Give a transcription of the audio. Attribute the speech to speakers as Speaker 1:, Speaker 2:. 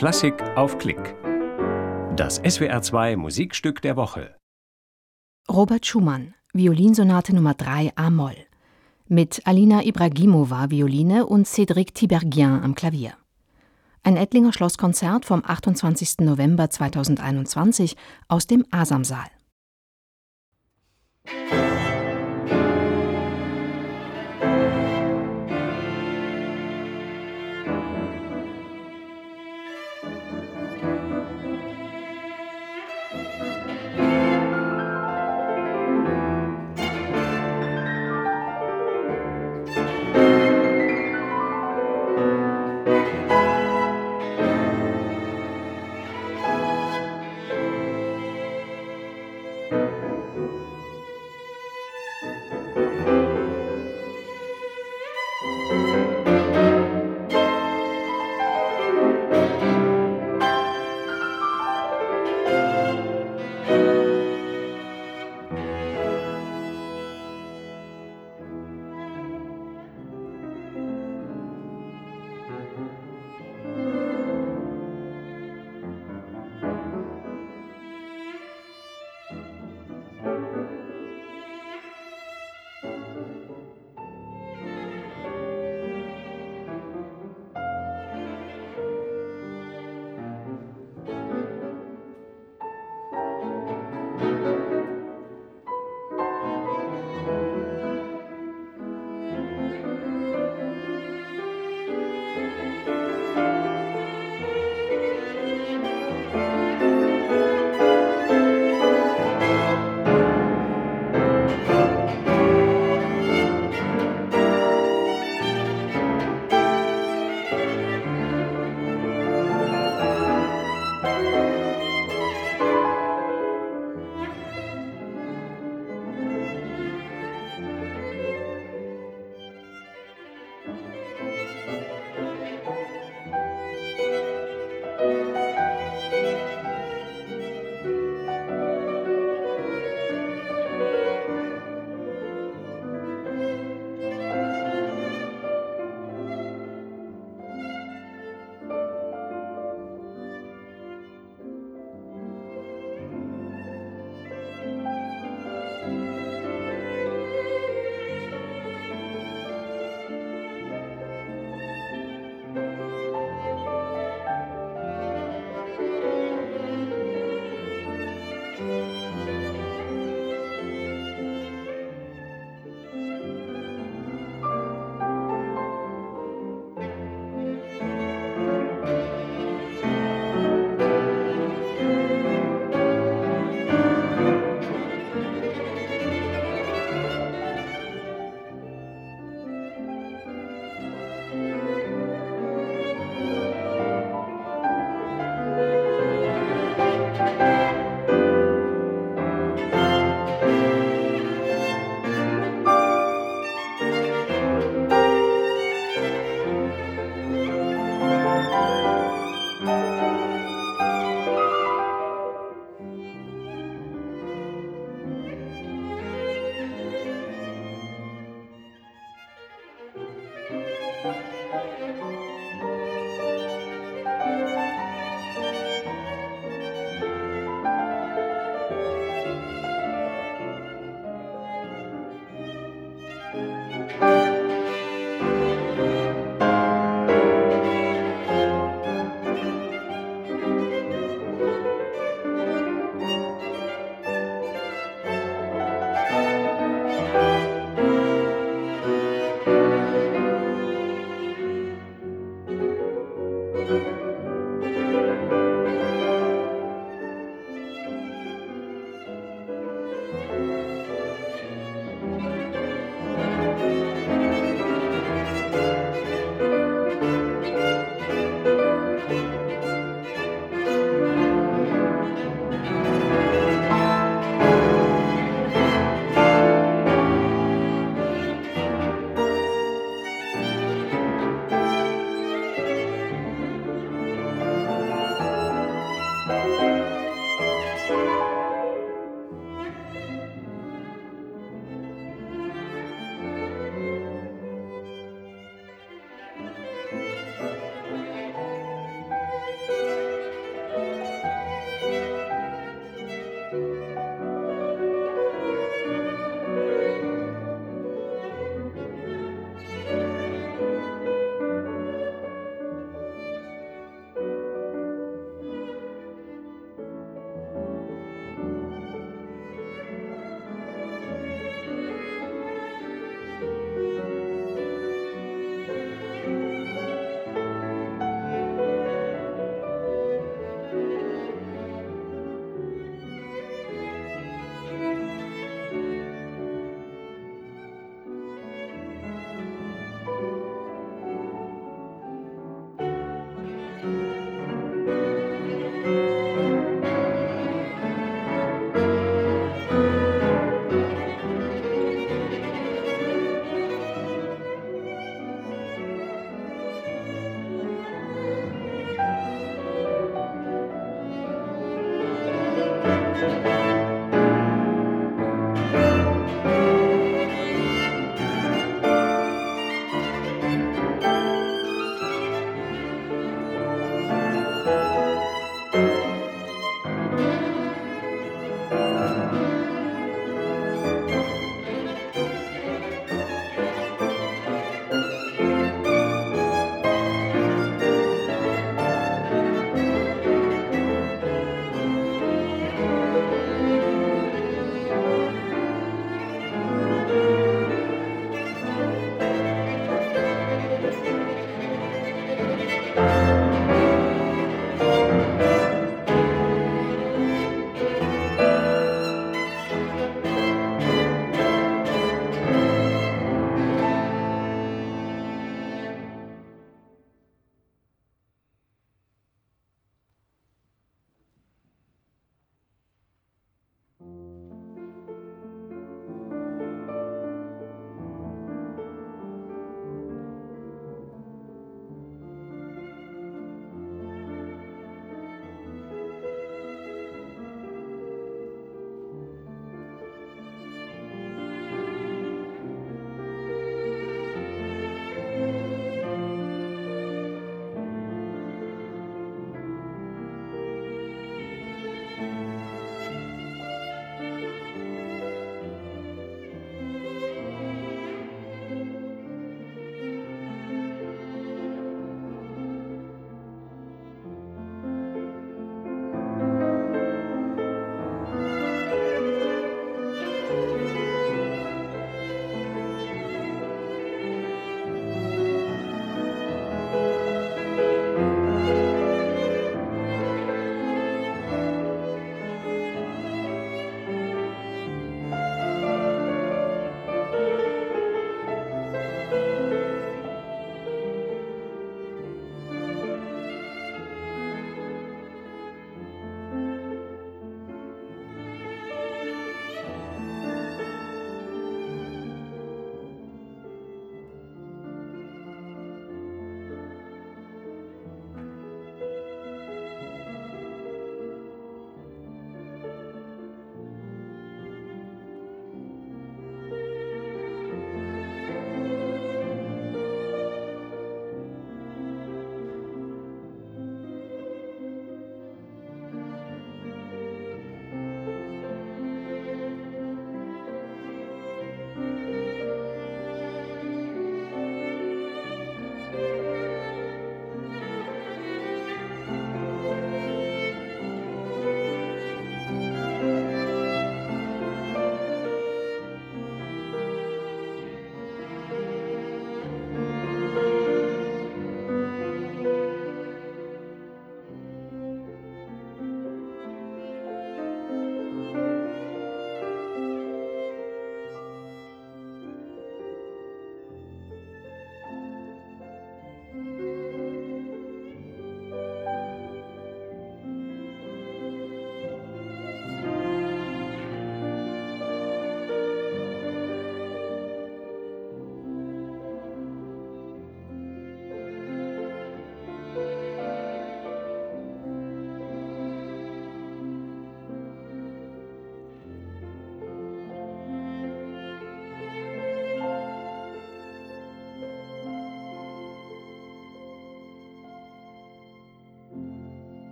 Speaker 1: Klassik auf Klick. Das SWR2 Musikstück der Woche.
Speaker 2: Robert Schumann, Violinsonate Nummer 3 A-Moll. Mit Alina Ibragimova Violine und Cédric Tiberghien am Klavier. Ein Ettlinger Schlosskonzert vom 28. November 2021 aus dem Asamsaal.